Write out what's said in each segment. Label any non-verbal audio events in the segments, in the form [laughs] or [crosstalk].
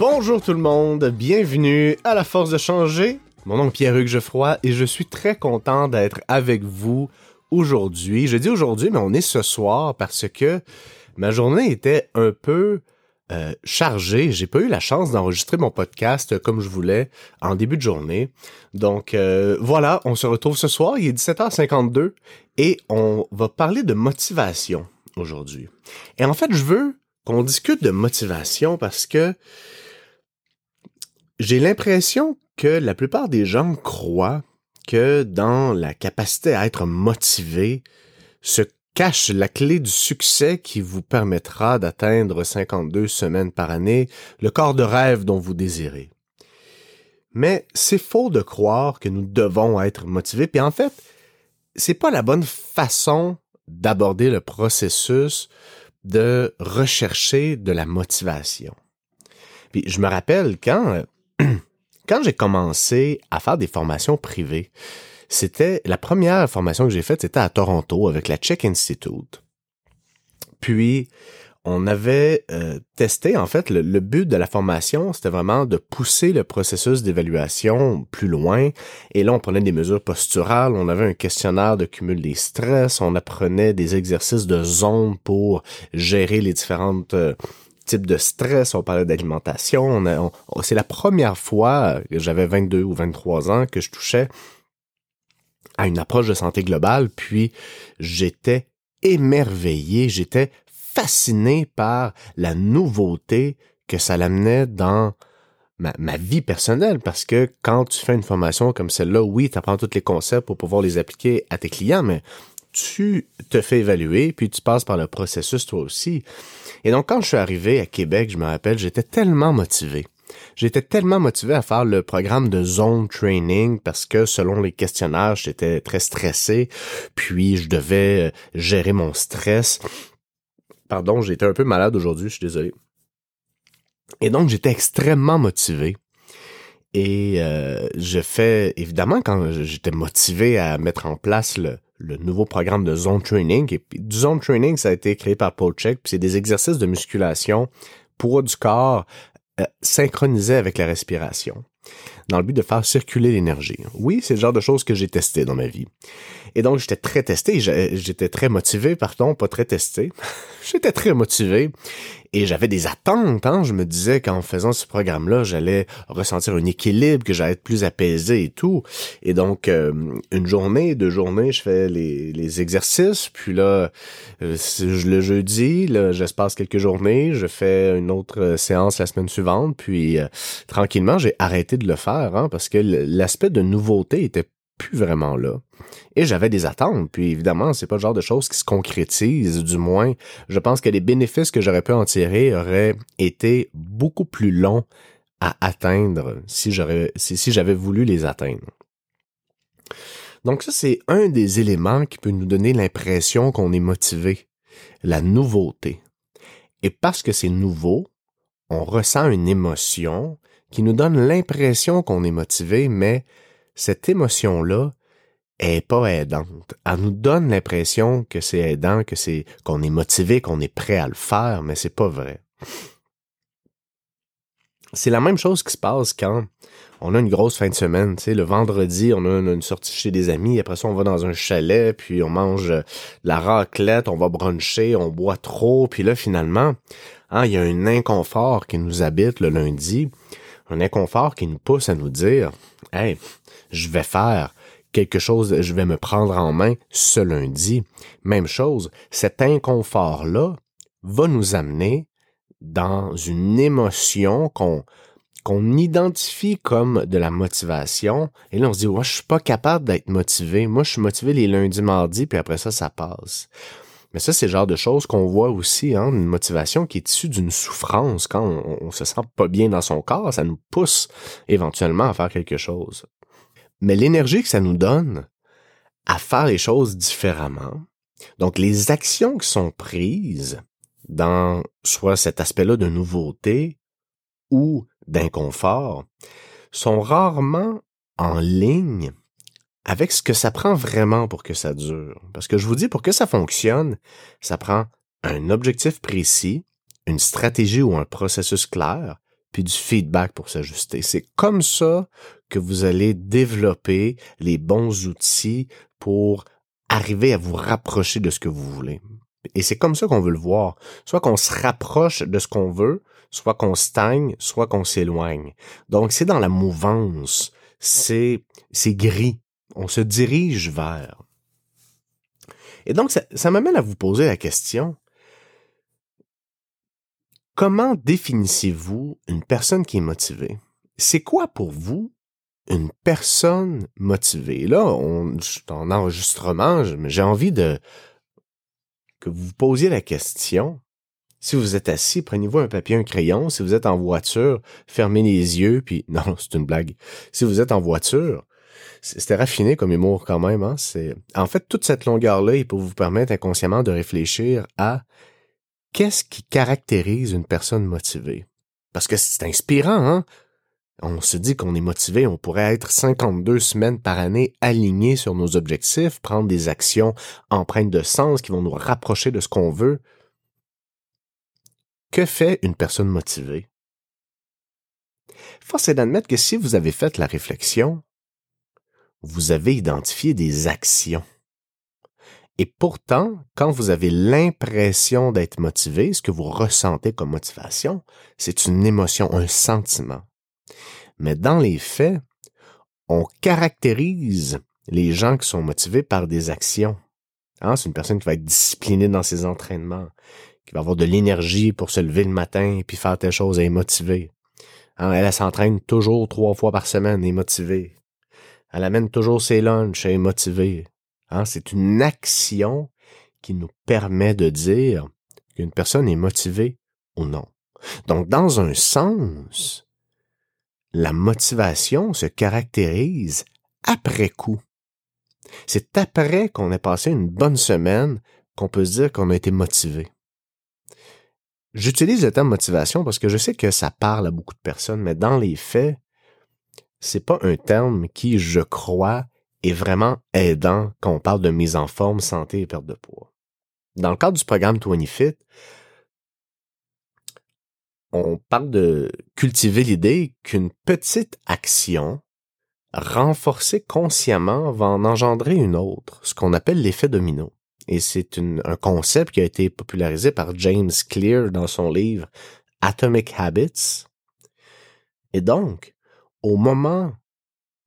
Bonjour tout le monde, bienvenue à la force de changer. Mon nom est Pierre-Hugues Geoffroy et je suis très content d'être avec vous aujourd'hui. Je dis aujourd'hui, mais on est ce soir parce que ma journée était un peu euh, chargée. J'ai pas eu la chance d'enregistrer mon podcast comme je voulais en début de journée. Donc euh, voilà, on se retrouve ce soir, il est 17h52 et on va parler de motivation aujourd'hui. Et en fait, je veux qu'on discute de motivation parce que j'ai l'impression que la plupart des gens croient que dans la capacité à être motivé se cache la clé du succès qui vous permettra d'atteindre 52 semaines par année, le corps de rêve dont vous désirez. Mais c'est faux de croire que nous devons être motivés, puis en fait, c'est pas la bonne façon d'aborder le processus de rechercher de la motivation. Puis je me rappelle quand quand j'ai commencé à faire des formations privées, c'était la première formation que j'ai faite, c'était à Toronto avec la Czech Institute. Puis on avait euh, testé, en fait, le, but de la formation, c'était vraiment de pousser le processus d'évaluation plus loin. Et là, on prenait des mesures posturales, on avait un questionnaire de cumul des stress, on apprenait des exercices de zone pour gérer les différentes euh, types de stress, on parlait d'alimentation. c'est la première fois que j'avais 22 ou 23 ans que je touchais à une approche de santé globale, puis j'étais émerveillé, j'étais fasciné par la nouveauté que ça l'amenait dans ma, ma, vie personnelle parce que quand tu fais une formation comme celle-là, oui, tu apprends tous les concepts pour pouvoir les appliquer à tes clients, mais tu te fais évaluer, puis tu passes par le processus toi aussi. Et donc, quand je suis arrivé à Québec, je me rappelle, j'étais tellement motivé. J'étais tellement motivé à faire le programme de zone training parce que selon les questionnaires, j'étais très stressé, puis je devais euh, gérer mon stress. Pardon, j'étais un peu malade aujourd'hui, je suis désolé. Et donc, j'étais extrêmement motivé. Et euh, je fais, évidemment, quand j'étais motivé à mettre en place le, le nouveau programme de Zone Training. Et puis, Zone Training, ça a été créé par Paul Check, puis c'est des exercices de musculation, poids du corps, euh, synchronisés avec la respiration, dans le but de faire circuler l'énergie. Oui, c'est le genre de choses que j'ai testé dans ma vie. Et donc, j'étais très testé, j'étais très motivé, pardon, pas très testé. [laughs] j'étais très motivé et j'avais des attentes. Hein? Je me disais qu'en faisant ce programme-là, j'allais ressentir un équilibre, que j'allais être plus apaisé et tout. Et donc, euh, une journée, deux journées, je fais les, exercices. Puis là, euh, le jeudi, là, quelques journées. Je fais une autre euh, séance la semaine suivante. Puis, tranquillement, j'ai arrêté de le faire hein, parce que l'aspect de nouveauté était plus vraiment là. Et j'avais des attentes, puis évidemment, c'est pas le genre de choses qui se concrétisent, du moins, je pense que les bénéfices que j'aurais pu en tirer auraient été beaucoup plus longs à atteindre si j'avais voulu les atteindre. Donc ça, c'est un des éléments qui peut nous donner l'impression qu'on est motivé, la nouveauté. Et parce que c'est nouveau, on ressent une émotion qui nous donne l'impression qu'on est motivé, mais cette émotion-là est pas aidante. Elle nous donne l'impression que c'est aidant, que c'est qu'on est motivé, qu'on est prêt à le faire, mais c'est pas vrai. C'est la même chose qui se passe quand on a une grosse fin de semaine. Tu sais, le vendredi, on a une, sortie chez des amis. Après ça, on va dans un chalet, puis on mange la raclette, on va bruncher, on boit trop. Puis là, finalement, hein, il y a un inconfort qui nous habite le lundi. Un inconfort qui nous pousse à nous dire, hey, je vais faire quelque chose, je vais me prendre en main ce lundi. Même chose, cet inconfort-là va nous amener dans une émotion qu'on qu'on identifie comme de la motivation. Et là, on se dit, moi, je suis pas capable d'être motivé. Moi, je suis motivé les lundis, mardis, puis après ça, ça passe. Mais ça, c'est le genre de choses qu'on voit aussi, hein, une motivation qui est issue d'une souffrance. Quand on, on, se sent pas bien dans son corps, ça nous pousse éventuellement à faire quelque chose mais l'énergie que ça nous donne à faire les choses différemment, donc les actions qui sont prises dans soit cet aspect-là de nouveauté ou d'inconfort, sont rarement en ligne avec ce que ça prend vraiment pour que ça dure. Parce que je vous dis, pour que ça fonctionne, ça prend un objectif précis, une stratégie ou un processus clair, puis du feedback pour s'ajuster. C'est comme ça que vous allez développer les bons outils pour arriver à vous rapprocher de ce que vous voulez. Et c'est comme ça qu'on veut le voir. Soit qu'on se rapproche de ce qu'on veut, soit qu'on stagne, soit qu'on s'éloigne. Donc c'est dans la mouvance, c'est c'est gris. On se dirige vers. Et donc ça, m'amène à vous poser la question Comment définissez-vous une personne qui est motivée? C'est quoi pour vous une personne motivée? Là, on, en enregistrement, j'ai envie de que vous vous posiez la question. Si vous êtes assis, prenez-vous un papier, un crayon. Si vous êtes en voiture, fermez les yeux, puis [laughs] non, c'est une blague. Si vous êtes en voiture, c'était raffiné comme humour quand même. Hein? C'est en fait toute cette longueur-là, il peut vous permettre inconsciemment de réfléchir à qu'est-ce qui caractérise une personne motivée? Parce que c'est inspirant, hein? On se dit qu'on est motivé, on pourrait être 52 semaines par année alignés sur nos objectifs, prendre des actions empreintes de sens qui vont nous rapprocher de ce qu'on veut. Que fait une personne motivée? Force est d'admettre que si vous avez fait la réflexion, vous avez identifié des actions. Et pourtant, quand vous avez l'impression d'être motivé, ce que vous ressentez comme motivation, c'est une émotion, un sentiment. Mais dans les faits, on caractérise les gens qui sont motivés par des actions. Hein, c'est une personne qui va être disciplinée dans ses entraînements, qui va avoir de l'énergie pour se lever le matin et puis faire telle chose, elle est motivée. Hein, elle, s'entraîne toujours trois fois par semaine, elle est motivée. Elle amène toujours ses lunchs, elle est motivée. Hein, c'est une action qui nous permet de dire qu'une personne est motivée ou non. Donc, dans un sens, la motivation se caractérise après coup. C'est après qu'on ait passé une bonne semaine qu'on peut se dire qu'on a été motivé. J'utilise le terme motivation parce que je sais que ça parle à beaucoup de personnes, mais dans les faits, c'est pas un terme qui, je crois, est vraiment aidant quand on parle de mise en forme, santé et perte de poids. Dans le cadre du programme 20 Fit, on parle de cultiver l'idée qu'une petite action renforcée consciemment va en engendrer une autre, ce qu'on appelle l'effet domino. Et c'est un concept qui a été popularisé par James Clear dans son livre Atomic Habits. Et donc, au moment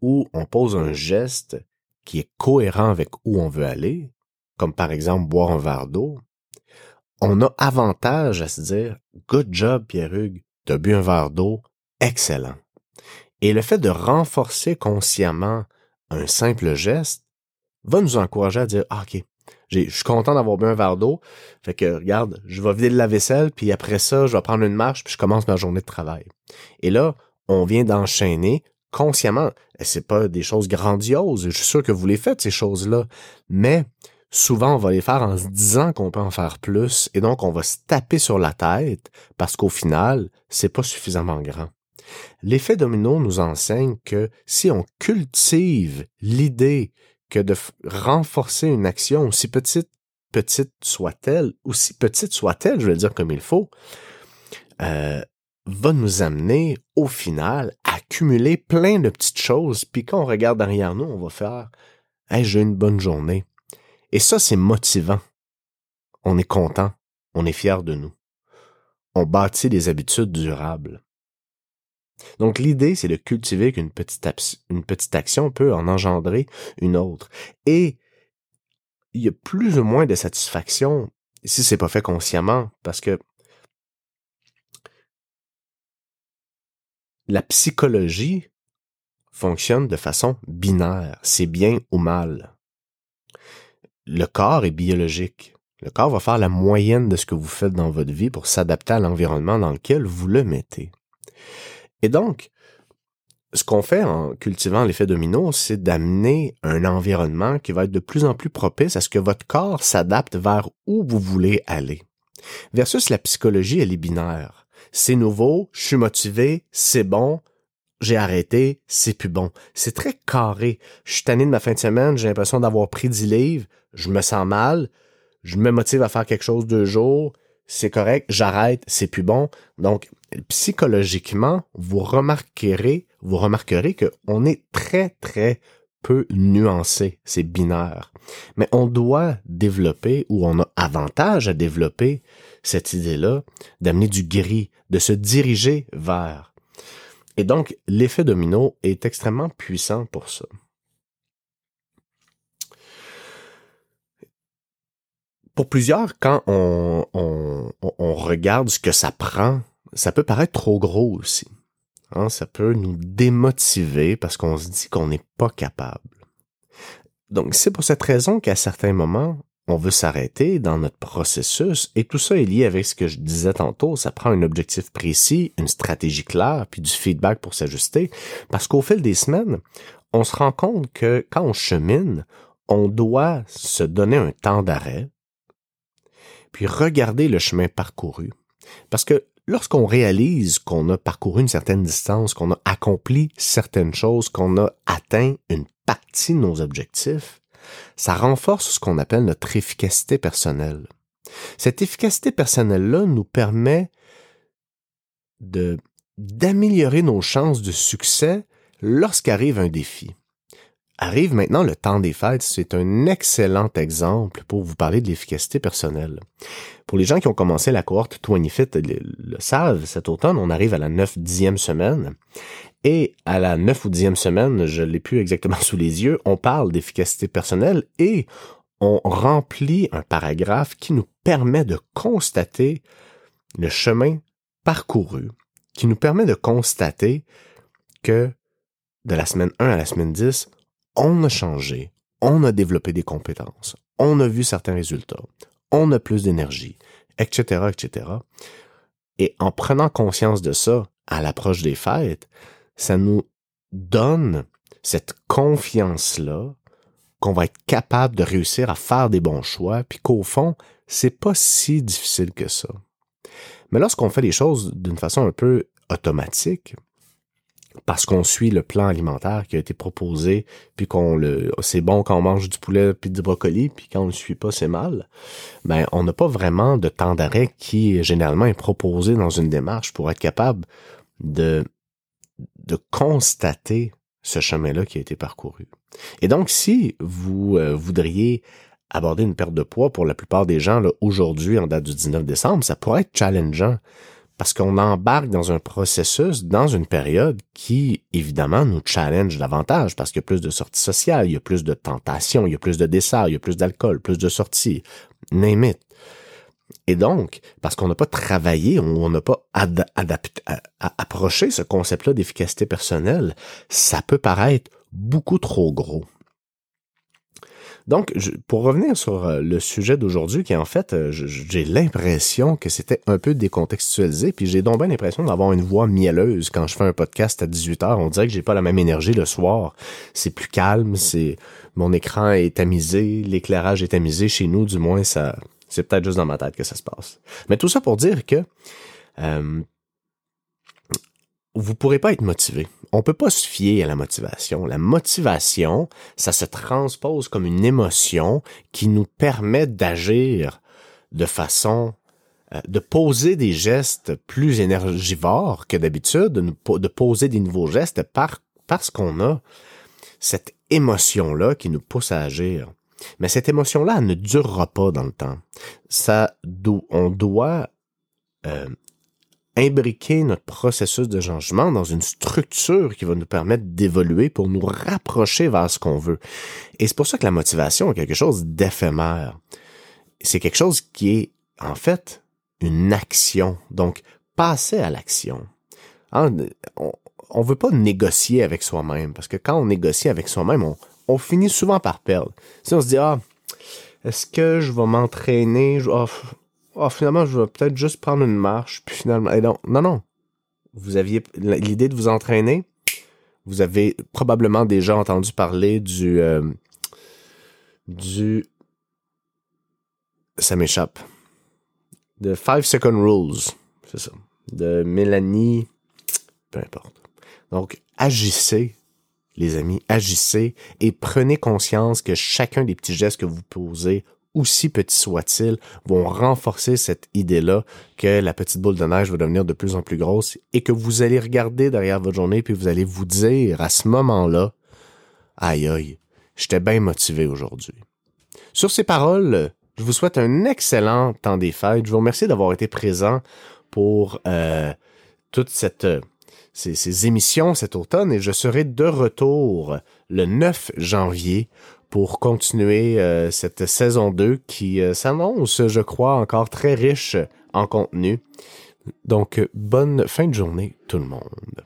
où on pose un geste qui est cohérent avec où on veut aller, comme par exemple boire un verre d'eau, on a avantage à se dire Good job, Pierre-Hugues, t'as bu un verre d'eau, excellent. Et le fait de renforcer consciemment un simple geste va nous encourager à dire ah, OK, je suis content d'avoir bu un verre d'eau. Fait que, regarde, je vais vider la vaisselle, puis après ça, je vais prendre une marche, puis je commence ma journée de travail. Et là, on vient d'enchaîner consciemment. C'est pas des choses grandioses. Je suis sûr que vous les faites, ces choses-là. Mais souvent, on va les faire en se disant qu'on peut en faire plus. Et donc, on va se taper sur la tête parce qu'au final, c'est pas suffisamment grand. L'effet domino nous enseigne que si on cultive l'idée que de renforcer une action, aussi petite, petite soit-elle, aussi petite soit-elle, je vais le dire comme il faut, euh, va nous amener au final à cumuler plein de petites choses. Puis quand on regarde derrière nous, on va faire Hey, j'ai une bonne journée. Et ça, c'est motivant. On est content. On est fier de nous. On bâtit des habitudes durables. Donc l'idée, c'est de cultiver qu'une petite, petite action peut en engendrer une autre. Et il y a plus ou moins de satisfaction si c'est pas fait consciemment, parce que la psychologie fonctionne de façon binaire. C'est bien ou mal. Le corps est biologique. Le corps va faire la moyenne de ce que vous faites dans votre vie pour s'adapter à l'environnement dans lequel vous le mettez. Et donc, ce qu'on fait en cultivant l'effet domino, c'est d'amener un environnement qui va être de plus en plus propice à ce que votre corps s'adapte vers où vous voulez aller. Versus la psychologie, elle est binaire c'est nouveau, je suis motivé, c'est bon, j'ai arrêté, c'est plus bon. C'est très carré. Je suis tanné de ma fin de semaine, j'ai l'impression d'avoir pris 10 livres, je me sens mal, je me motive à faire quelque chose deux jours, c'est correct, j'arrête, c'est plus bon. Donc, psychologiquement, vous remarquerez, vous remarquerez qu'on est très, très peu nuancé, c'est binaire. Mais on doit développer, ou on a avantage à développer cette idée-là, d'amener du gris, de se diriger vers. Et donc, l'effet domino est extrêmement puissant pour ça. Pour plusieurs, quand on, regarde ce que ça prend, ça peut paraître trop gros aussi. Hein, ça peut nous démotiver parce qu'on se dit qu'on n'est pas capable. Donc c'est pour cette raison qu'à certains moments, on veut s'arrêter dans notre processus et tout ça est lié avec ce que je disais tantôt. Ça prend un objectif précis, une stratégie claire, puis du feedback pour s'ajuster. Parce qu'au fil des semaines, on se rend compte que quand on chemine, on doit se donner un temps d'arrêt, puis regarder le chemin parcouru. Parce que lorsqu'on réalise qu'on a parcouru une certaine distance, qu'on a accompli certaines choses, qu'on a atteint une partie de nos objectifs, ça renforce ce qu'on appelle notre efficacité personnelle. Cette efficacité personnelle-là nous permet d'améliorer nos chances de succès lorsqu'arrive un défi. Arrive maintenant le temps des fêtes, c'est un excellent exemple pour vous parler de l'efficacité personnelle. Pour les gens qui ont commencé la cohorte 20 Fit le, savent, cet automne, on arrive à la 9-10e semaine. Et à la 9 ou 10e semaine, je l'ai plus exactement [laughs] sous les yeux, on parle d'efficacité personnelle et on remplit un paragraphe qui nous permet de constater le chemin parcouru, qui nous permet de constater que de la semaine 1 à la semaine 10, on a changé, on a développé des compétences, on a vu certains résultats, on a plus d'énergie, etc., etc. Et en prenant conscience de ça à l'approche des fêtes, ça nous donne cette confiance-là qu'on va être capable de réussir à faire des bons choix, puis qu'au fond, c'est pas si difficile que ça. Mais lorsqu'on fait les choses d'une façon un peu automatique, parce qu'on suit le plan alimentaire qui a été proposé, puis qu'on le, c'est bon quand on mange du poulet puis du brocoli, puis quand on le suit pas, c'est mal. Ben, on n'a pas vraiment de temps d'arrêt qui généralement est proposé dans une démarche pour être capable de de constater ce chemin-là qui a été parcouru. Et donc, si vous euh, voudriez aborder une perte de poids pour la plupart des gens aujourd'hui en date du 19 décembre, ça pourrait être challengeant parce qu'on embarque dans un processus, dans une période qui, évidemment, nous challenge davantage parce qu'il y a plus de sorties sociales, il y a plus de tentations, il y a plus de desserts, il y a plus d'alcool, plus de sorties, name it. Et donc, parce qu'on n'a pas travaillé, on n'a pas approché ce concept-là d'efficacité personnelle, ça peut paraître beaucoup trop gros. Donc, pour revenir sur euh, le sujet d'aujourd'hui, qui en fait, euh, j'ai l'impression que c'était un peu décontextualisé, puis j'ai donc bien l'impression d'avoir une voix mielleuse quand je fais un podcast à 18h. On dirait que j'ai pas la même énergie le soir. C'est plus calme, c'est mon écran est tamisé, l'éclairage est tamisé chez nous, du moins ça. C'est peut-être juste dans ma tête que ça se passe. Mais tout ça pour dire que euh, vous pourrez pas être motivé. On peut pas se fier à la motivation. La motivation, ça se transpose comme une émotion qui nous permet d'agir de façon euh, de poser des gestes plus énergivores que d'habitude, de, poser des nouveaux gestes par, parce qu'on a cette émotion-là qui nous pousse à agir. Mais cette émotion-là, ne durera pas dans le temps. Ça, on doit euh, imbriquer notre processus de changement dans une structure qui va nous permettre d'évoluer pour nous rapprocher vers ce qu'on veut. Et c'est pour ça que la motivation est quelque chose d'éphémère. C'est quelque chose qui est, en fait, une action. Donc, passer à l'action. Hein, on ne veut pas négocier avec soi-même, parce que quand on négocie avec soi-même, on, on finit souvent par perdre. Si on se dit, ah, est-ce que je vais m'entraîner? Oh, finalement, je vais peut-être juste prendre une marche, puis finalement, non, non. Vous aviez l'idée de vous entraîner. Vous avez probablement déjà entendu parler du, euh, du, ça m'échappe, de Five Second Rules, c'est ça, de Mélanie, peu importe. Donc, agissez, les amis, agissez et prenez conscience que chacun des petits gestes que vous posez aussi petits soient-ils, vont renforcer cette idée-là que la petite boule de neige va devenir de plus en plus grosse et que vous allez regarder derrière votre journée puis vous allez vous dire à ce moment-là, aïe aïe, j'étais bien motivé aujourd'hui. Sur ces paroles, je vous souhaite un excellent temps des fêtes. Je vous remercie d'avoir été présent pour euh, toute cette ces, ces, émissions cet automne et je serai de retour le 9 janvier pour continuer euh, cette saison 2 qui euh, s'annonce, je crois, encore très riche en contenu. Donc, bonne fin de journée tout le monde.